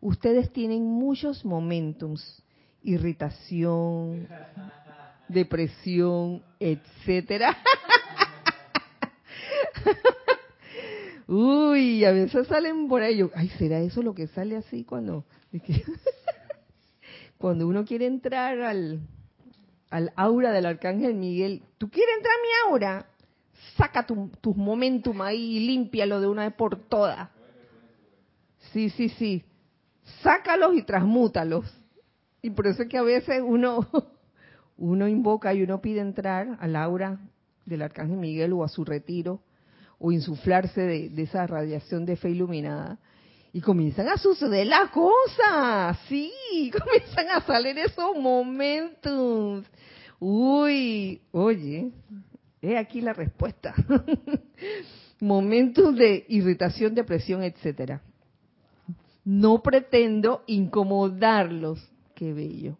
Ustedes tienen muchos momentos, irritación, depresión, etcétera. Uy, a veces salen por ahí. Ay, ¿será eso lo que sale así cuando cuando uno quiere entrar al al aura del arcángel Miguel? ¿Tú quieres entrar a mi aura? Saca tu, tus momentum ahí y límpialo de una vez por todas. Sí, sí, sí. Sácalos y transmútalos. Y por eso es que a veces uno uno invoca y uno pide entrar al aura del Arcángel Miguel o a su retiro o insuflarse de, esa radiación de fe iluminada. Y comienzan a suceder las cosas, sí, comienzan a salir esos momentos. Uy, oye, he aquí la respuesta. momentos de irritación, depresión, etcétera. No pretendo incomodarlos. Qué bello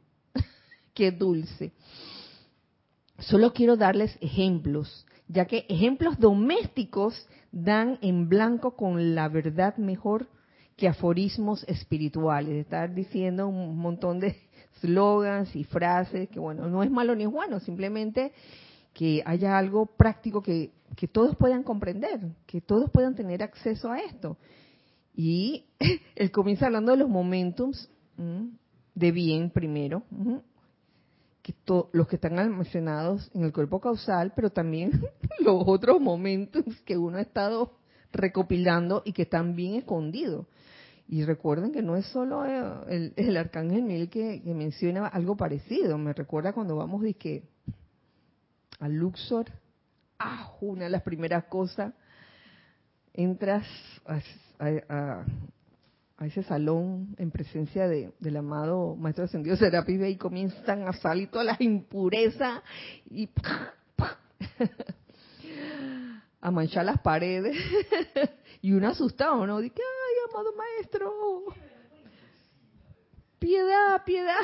qué dulce. Solo quiero darles ejemplos, ya que ejemplos domésticos dan en blanco con la verdad mejor que aforismos espirituales, estar diciendo un montón de slogans y frases, que bueno, no es malo ni es bueno, simplemente que haya algo práctico que, que todos puedan comprender, que todos puedan tener acceso a esto. Y él comienza hablando de los momentums de bien primero, que los que están almacenados en el cuerpo causal, pero también los otros momentos que uno ha estado recopilando y que están bien escondidos. Y recuerden que no es solo el, arcángel Miguel que, menciona algo parecido. Me recuerda cuando vamos de que al Luxor, ah, una de las primeras cosas, entras a, ese salón en presencia del amado Maestro Ascendido Serapis y comienzan a salir todas las impurezas y a manchar las paredes. y uno asustado, ¿no? Dice, ay, amado Maestro, piedad, piedad.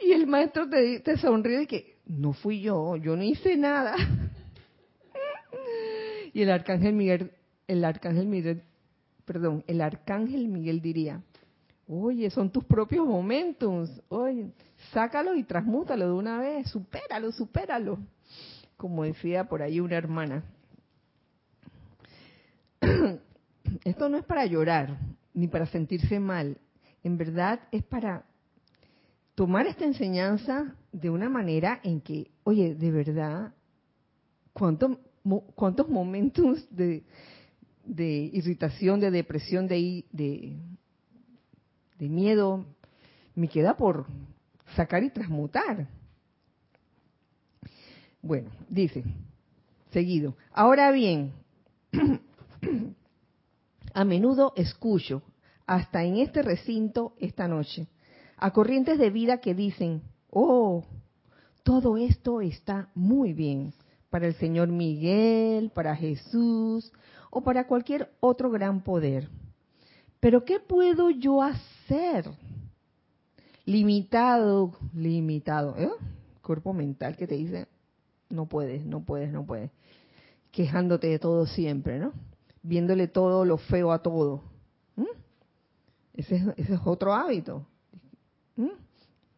Y el maestro te, te sonríe y que no fui yo, yo no hice nada. y el arcángel Miguel, el arcángel Miguel perdón, el arcángel Miguel diría, oye, son tus propios momentos, oye, sácalo y transmútalo de una vez, supéralo, supéralo, como decía por ahí una hermana. Esto no es para llorar, ni para sentirse mal, en verdad es para tomar esta enseñanza de una manera en que, oye, de verdad, ¿cuántos, cuántos momentos de, de irritación, de depresión, de, de, de miedo, me queda por sacar y transmutar. Bueno, dice, seguido. Ahora bien, a menudo escucho, hasta en este recinto esta noche, a corrientes de vida que dicen, oh, todo esto está muy bien para el Señor Miguel, para Jesús, o para cualquier otro gran poder. Pero ¿qué puedo yo hacer? Limitado, limitado, ¿eh? Cuerpo mental que te dice, no puedes, no puedes, no puedes. Quejándote de todo siempre, ¿no? Viéndole todo lo feo a todo. Ese, es, otro hábito.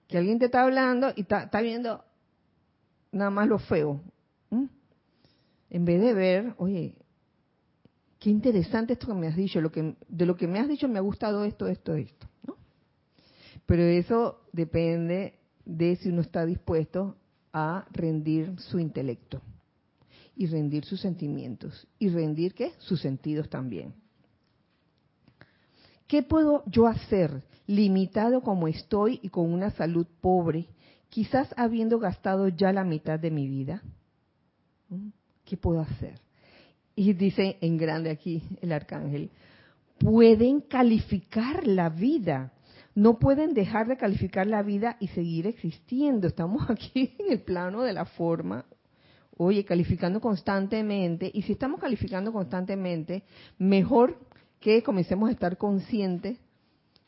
Que alguien te está hablando y está, viendo nada más lo feo. En vez de ver, oye, qué interesante esto que me has dicho, lo que, de lo que me has dicho me ha gustado esto, esto, esto. ¿no? Pero eso depende de si uno está dispuesto a rendir su intelecto y rendir sus sentimientos y rendir qué? Sus sentidos también. ¿Qué puedo yo hacer limitado como estoy y con una salud pobre, quizás habiendo gastado ya la mitad de mi vida? ¿Mm? ¿Qué puedo hacer? Y dice en grande aquí el arcángel, pueden calificar la vida. No pueden dejar de calificar la vida y seguir existiendo. Estamos aquí en el plano de la forma, oye, calificando constantemente. Y si estamos calificando constantemente, mejor que comencemos a estar conscientes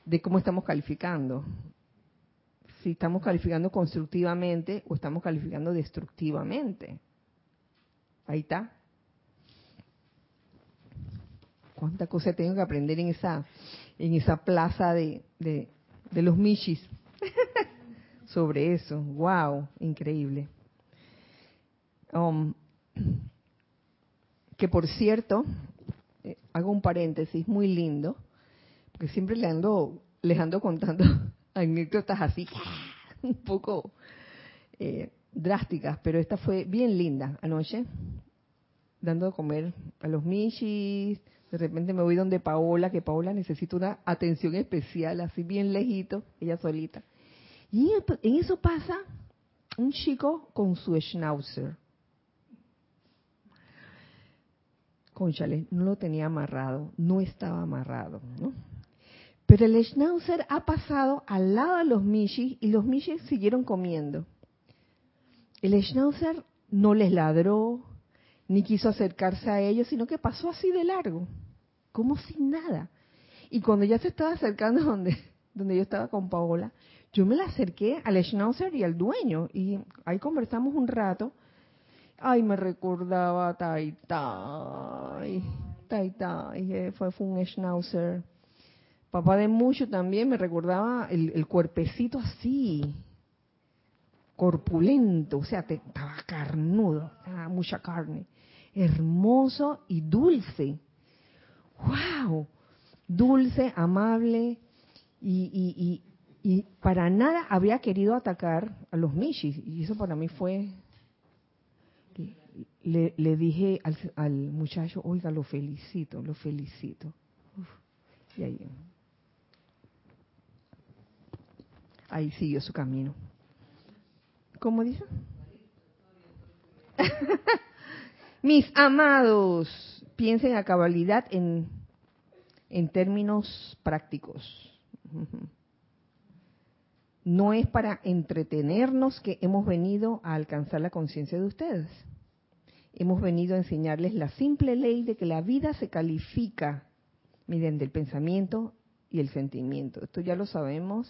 de cómo estamos calificando. Si estamos calificando constructivamente o estamos calificando destructivamente. Ahí está cuánta cosa tengo que aprender en esa, en esa plaza de, de, los Michis sobre eso. Wow, increíble. Um, que por cierto, eh, hago un paréntesis muy lindo, porque siempre le ando, les ando contando anécdotas así, un poco eh, drásticas, pero esta fue bien linda anoche, dando a comer a los Michis, de repente me voy donde Paola, que Paola necesita una atención especial, así bien lejito, ella solita. Y en eso pasa un chico con su schnauzer. Conchale, no lo tenía amarrado, no estaba amarrado, ¿no? Pero el schnauzer ha pasado al lado de los mishis y los mishis siguieron comiendo. El schnauzer no les ladró, ni quiso acercarse a ellos, sino que pasó así de largo, como sin nada. Y cuando ya se estaba acercando donde, donde yo estaba con Paola, yo me la acerqué al schnauzer y al dueño, y ahí conversamos un rato. Ay, me recordaba Tai Tai, Tai Tai, fue, fue un schnauzer Papá de mucho también me recordaba el, el cuerpecito así, corpulento, o sea, te, estaba carnudo, mucha carne, hermoso y dulce. ¡Wow! Dulce, amable y, y, y, para nada había querido atacar a los Mishis. Y eso para mí fue... Le, dije al, muchacho, oiga, lo felicito, lo felicito. Y ahí, ahí siguió su camino. ¿Cómo dice? Mis amados, piensen a cabalidad en, en términos prácticos. No es para entretenernos que hemos venido a alcanzar la conciencia de ustedes. Hemos venido a enseñarles la simple ley de que la vida se califica mediante el pensamiento y el sentimiento. Esto ya lo sabemos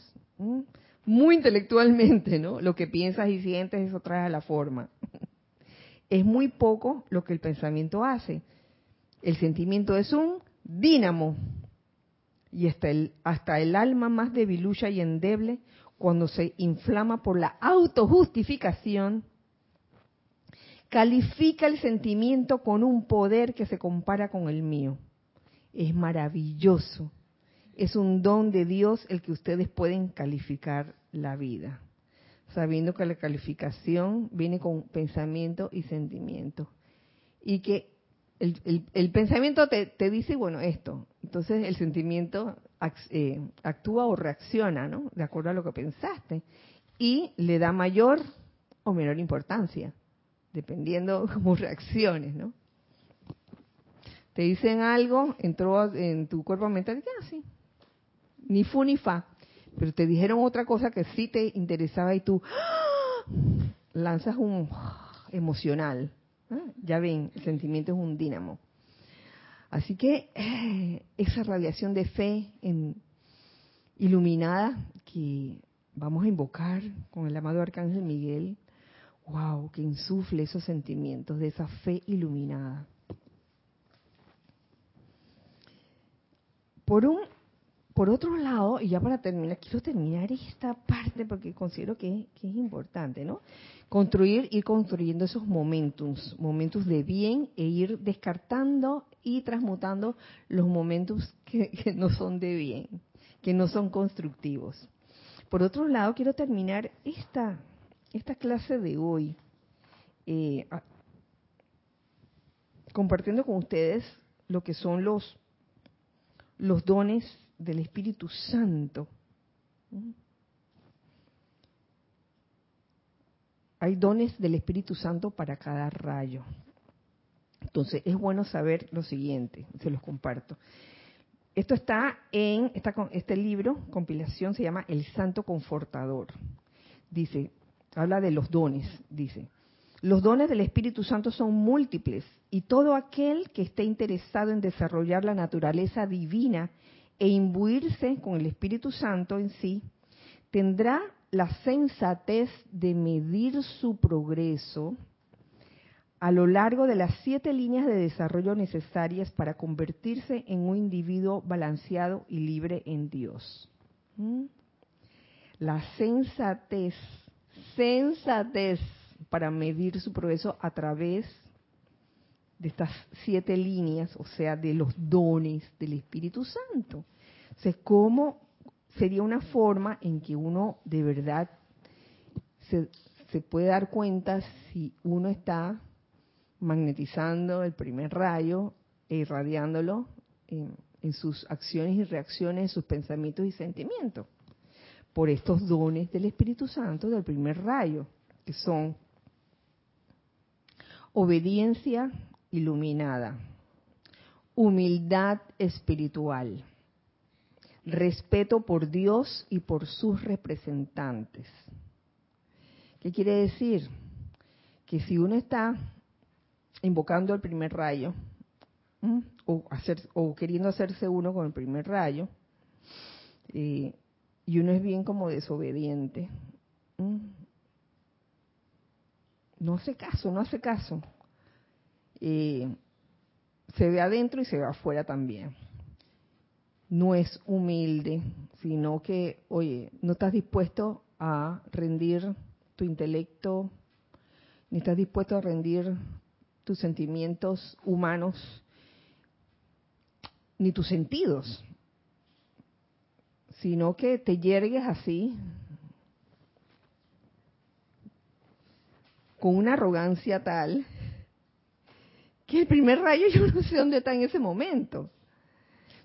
muy intelectualmente, ¿no? Lo que piensas y sientes, eso trae a la forma. Es muy poco lo que el pensamiento hace. El sentimiento es un dínamo. Y hasta el, hasta el alma más debilucha y endeble, cuando se inflama por la autojustificación, califica el sentimiento con un poder que se compara con el mío. Es maravilloso es un don de Dios el que ustedes pueden calificar la vida, sabiendo que la calificación viene con pensamiento y sentimiento. Y que el, pensamiento te, dice, bueno, esto. Entonces el sentimiento eh, actúa o reacciona, ¿no? De acuerdo a lo que pensaste. Y le da mayor o menor importancia, dependiendo cómo reacciones, ¿no? Te dicen algo, entró en tu cuerpo mental y ah, sí, ni fu ni fa, pero te dijeron otra cosa que sí te interesaba y tú lanzas un emocional. Ya ven, el sentimiento es un dínamo. Así que eh, esa radiación de fe iluminada que vamos a invocar con el amado Arcángel Miguel, wow, que insufle esos sentimientos de esa fe iluminada. Por un por otro lado, y ya para terminar, quiero terminar esta parte porque considero que, es importante, ¿no? Construir, ir construyendo esos momentos, momentos de bien e ir descartando y transmutando los momentos que, no son de bien, que no son constructivos. Por otro lado, quiero terminar esta, esta clase de hoy eh, compartiendo con ustedes lo que son los, los dones del Espíritu Santo. Hay dones del Espíritu Santo para cada rayo. Entonces, es bueno saber lo siguiente, se los comparto. Esto está en esta, este libro, compilación, se llama El Santo Confortador. Dice, habla de los dones, dice. Los dones del Espíritu Santo son múltiples y todo aquel que esté interesado en desarrollar la naturaleza divina e imbuirse con el Espíritu Santo en sí, tendrá la sensatez de medir su progreso a lo largo de las siete líneas de desarrollo necesarias para convertirse en un individuo balanceado y libre en Dios. ¿Mm? La sensatez, sensatez para medir su progreso a través de estas siete líneas, o sea, de los dones del Espíritu Santo. O sea, ¿cómo sería una forma en que uno de verdad se, puede dar cuenta si uno está magnetizando el primer rayo e irradiándolo en, en sus acciones y reacciones, en sus pensamientos y sentimientos? Por estos dones del Espíritu Santo del primer rayo, que son obediencia, iluminada, humildad espiritual, respeto por Dios y por sus representantes. ¿Qué quiere decir? Que si uno está invocando el primer rayo, o, hacer, o queriendo hacerse uno con el primer rayo, eh, y uno es bien como desobediente, no hace caso, no hace caso se ve adentro y se ve afuera también. No es humilde, sino que, oye, no estás dispuesto a rendir tu intelecto, ni estás dispuesto a rendir tus sentimientos humanos, ni tus sentidos, sino que te yergues así, con una arrogancia tal, que el primer rayo yo no sé dónde está en ese momento.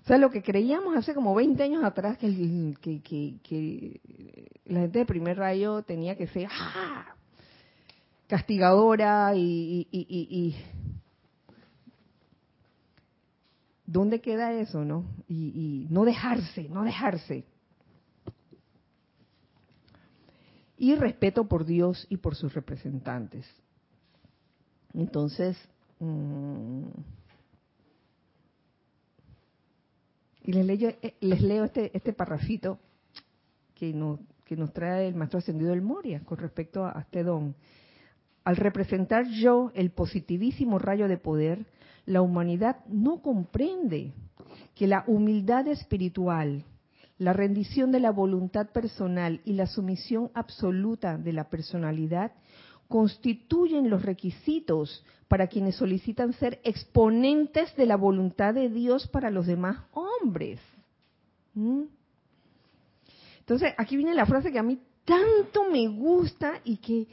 O sea, lo que creíamos hace como 20 años atrás que, la gente de primer rayo tenía que ser ¡ah! castigadora y, y, ¿Dónde queda eso, no? y no dejarse, no dejarse. Y respeto por Dios y por sus representantes. Entonces, mm, Y les leo, eh, les leo este, este parrafito que nos, que nos trae el maestro ascendido del Moria con respecto a, este don. Al representar yo el positivísimo rayo de poder, la humanidad no comprende que la humildad espiritual, la rendición de la voluntad personal y la sumisión absoluta de la personalidad constituyen los requisitos para quienes solicitan ser exponentes de la voluntad de Dios para los demás hombres. ¿Mm? Entonces, aquí viene la frase que a mí tanto me gusta y que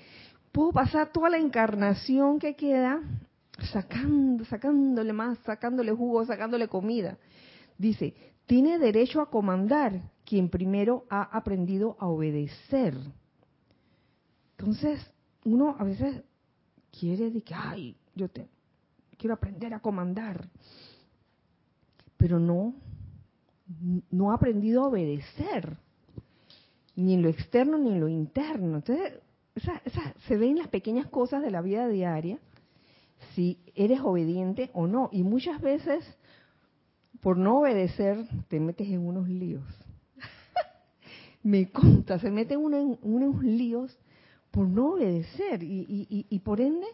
puedo pasar toda la encarnación que queda sacando, sacándole más, sacándole jugo, sacándole comida. Dice, tiene derecho a comandar quien primero ha aprendido a obedecer. Entonces, uno a veces quiere de que, ay, yo te, quiero aprender a comandar, pero no, no ha aprendido a obedecer, ni en lo externo ni en lo interno. Entonces, esa, esa, se ven las pequeñas cosas de la vida diaria, si eres obediente o no. Y muchas veces, por no obedecer, te metes en unos líos. Me conta, se mete uno en unos líos por no obedecer y, por ende,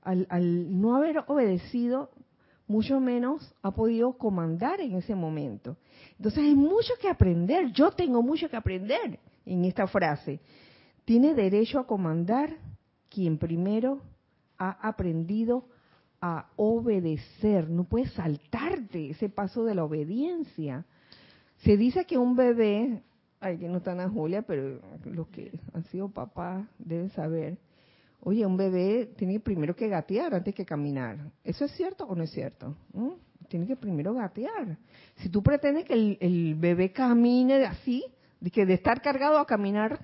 al, no haber obedecido, mucho menos ha podido comandar en ese momento. Entonces hay mucho que aprender, yo tengo mucho que aprender en esta frase. Tiene derecho a comandar quien primero ha aprendido a obedecer, no puedes saltarte ese paso de la obediencia. Se dice que un bebé ay, que no están a Julia, pero los que han sido papás deben saber. Oye, un bebé tiene primero que gatear antes que caminar. ¿Eso es cierto o no es cierto? ¿Mm? Tiene que primero gatear. Si tú pretendes que el, bebé camine así, de que de estar cargado a caminar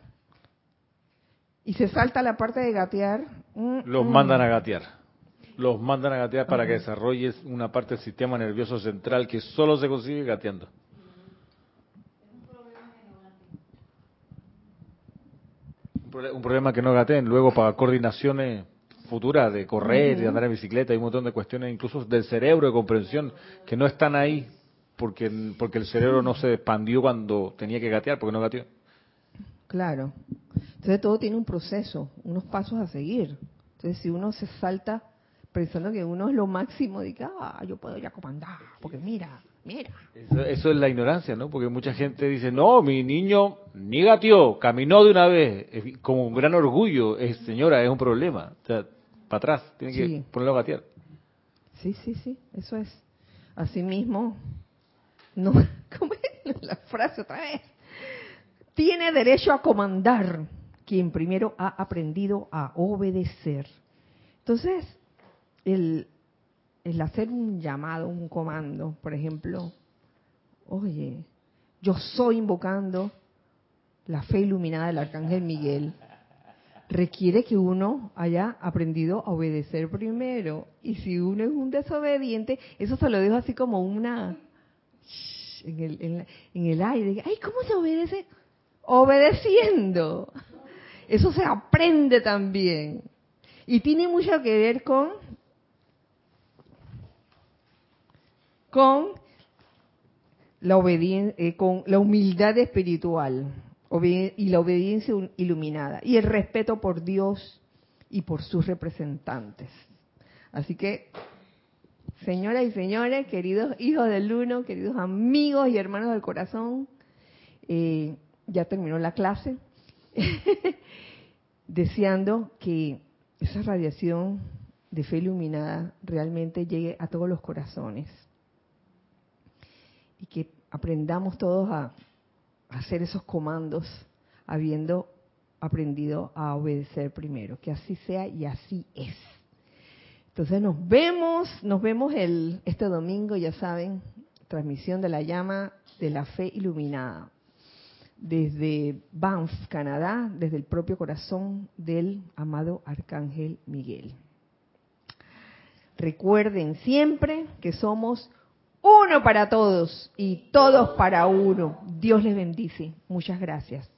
y se salta la parte de gatear. Mm, los mm. mandan a gatear. Los mandan a gatear para que desarrolles una parte del sistema nervioso central que solo se consigue gateando. Un problema que no gaten. Luego para coordinaciones futuras de correr, de andar en bicicleta, hay un montón de cuestiones incluso del cerebro de comprensión que no están ahí porque, porque el cerebro no se expandió cuando tenía que gatear, porque no gateó. Claro. Entonces todo tiene un proceso, unos pasos a seguir. Entonces si uno se salta pensando que uno es lo máximo, diga, ah, yo puedo ya comandar, porque mira, Mira. Eso, es la ignorancia, ¿no? Porque mucha gente dice, no, mi niño ni gateó, caminó de una vez, como un gran orgullo. Es, señora, es un problema. O sea, para atrás, tiene que ponerlo a gatear. Sí, sí, sí, eso es. Asimismo, no, ¿cómo es la frase otra vez? Tiene derecho a comandar quien primero ha aprendido a obedecer. Entonces, el, el hacer un llamado, un comando, por ejemplo, oye, yo soy invocando la fe iluminada del arcángel Miguel, requiere que uno haya aprendido a obedecer primero. Y si uno es un desobediente, eso se lo dejo así como una en el, en el aire. Ay, ¿cómo se obedece? Obedeciendo. Eso se aprende también. Y tiene mucho que ver con con la, eh, con la humildad espiritual y la obediencia iluminada y el respeto por Dios y por sus representantes. Así que Señoras y señores, queridos hijos del uno, queridos amigos y hermanos del corazón, eh, ya terminó la clase, deseando que esa radiación de fe iluminada realmente llegue a todos los corazones y que aprendamos todos a, hacer esos comandos habiendo aprendido a obedecer primero. Que así sea y así es. Entonces nos vemos, nos vemos el, este domingo, ya saben, transmisión de la llama de la fe iluminada desde Banff, Canadá, desde el propio corazón del amado Arcángel Miguel. Recuerden siempre que somos uno para todos y todos para uno. Dios les bendice. Muchas gracias.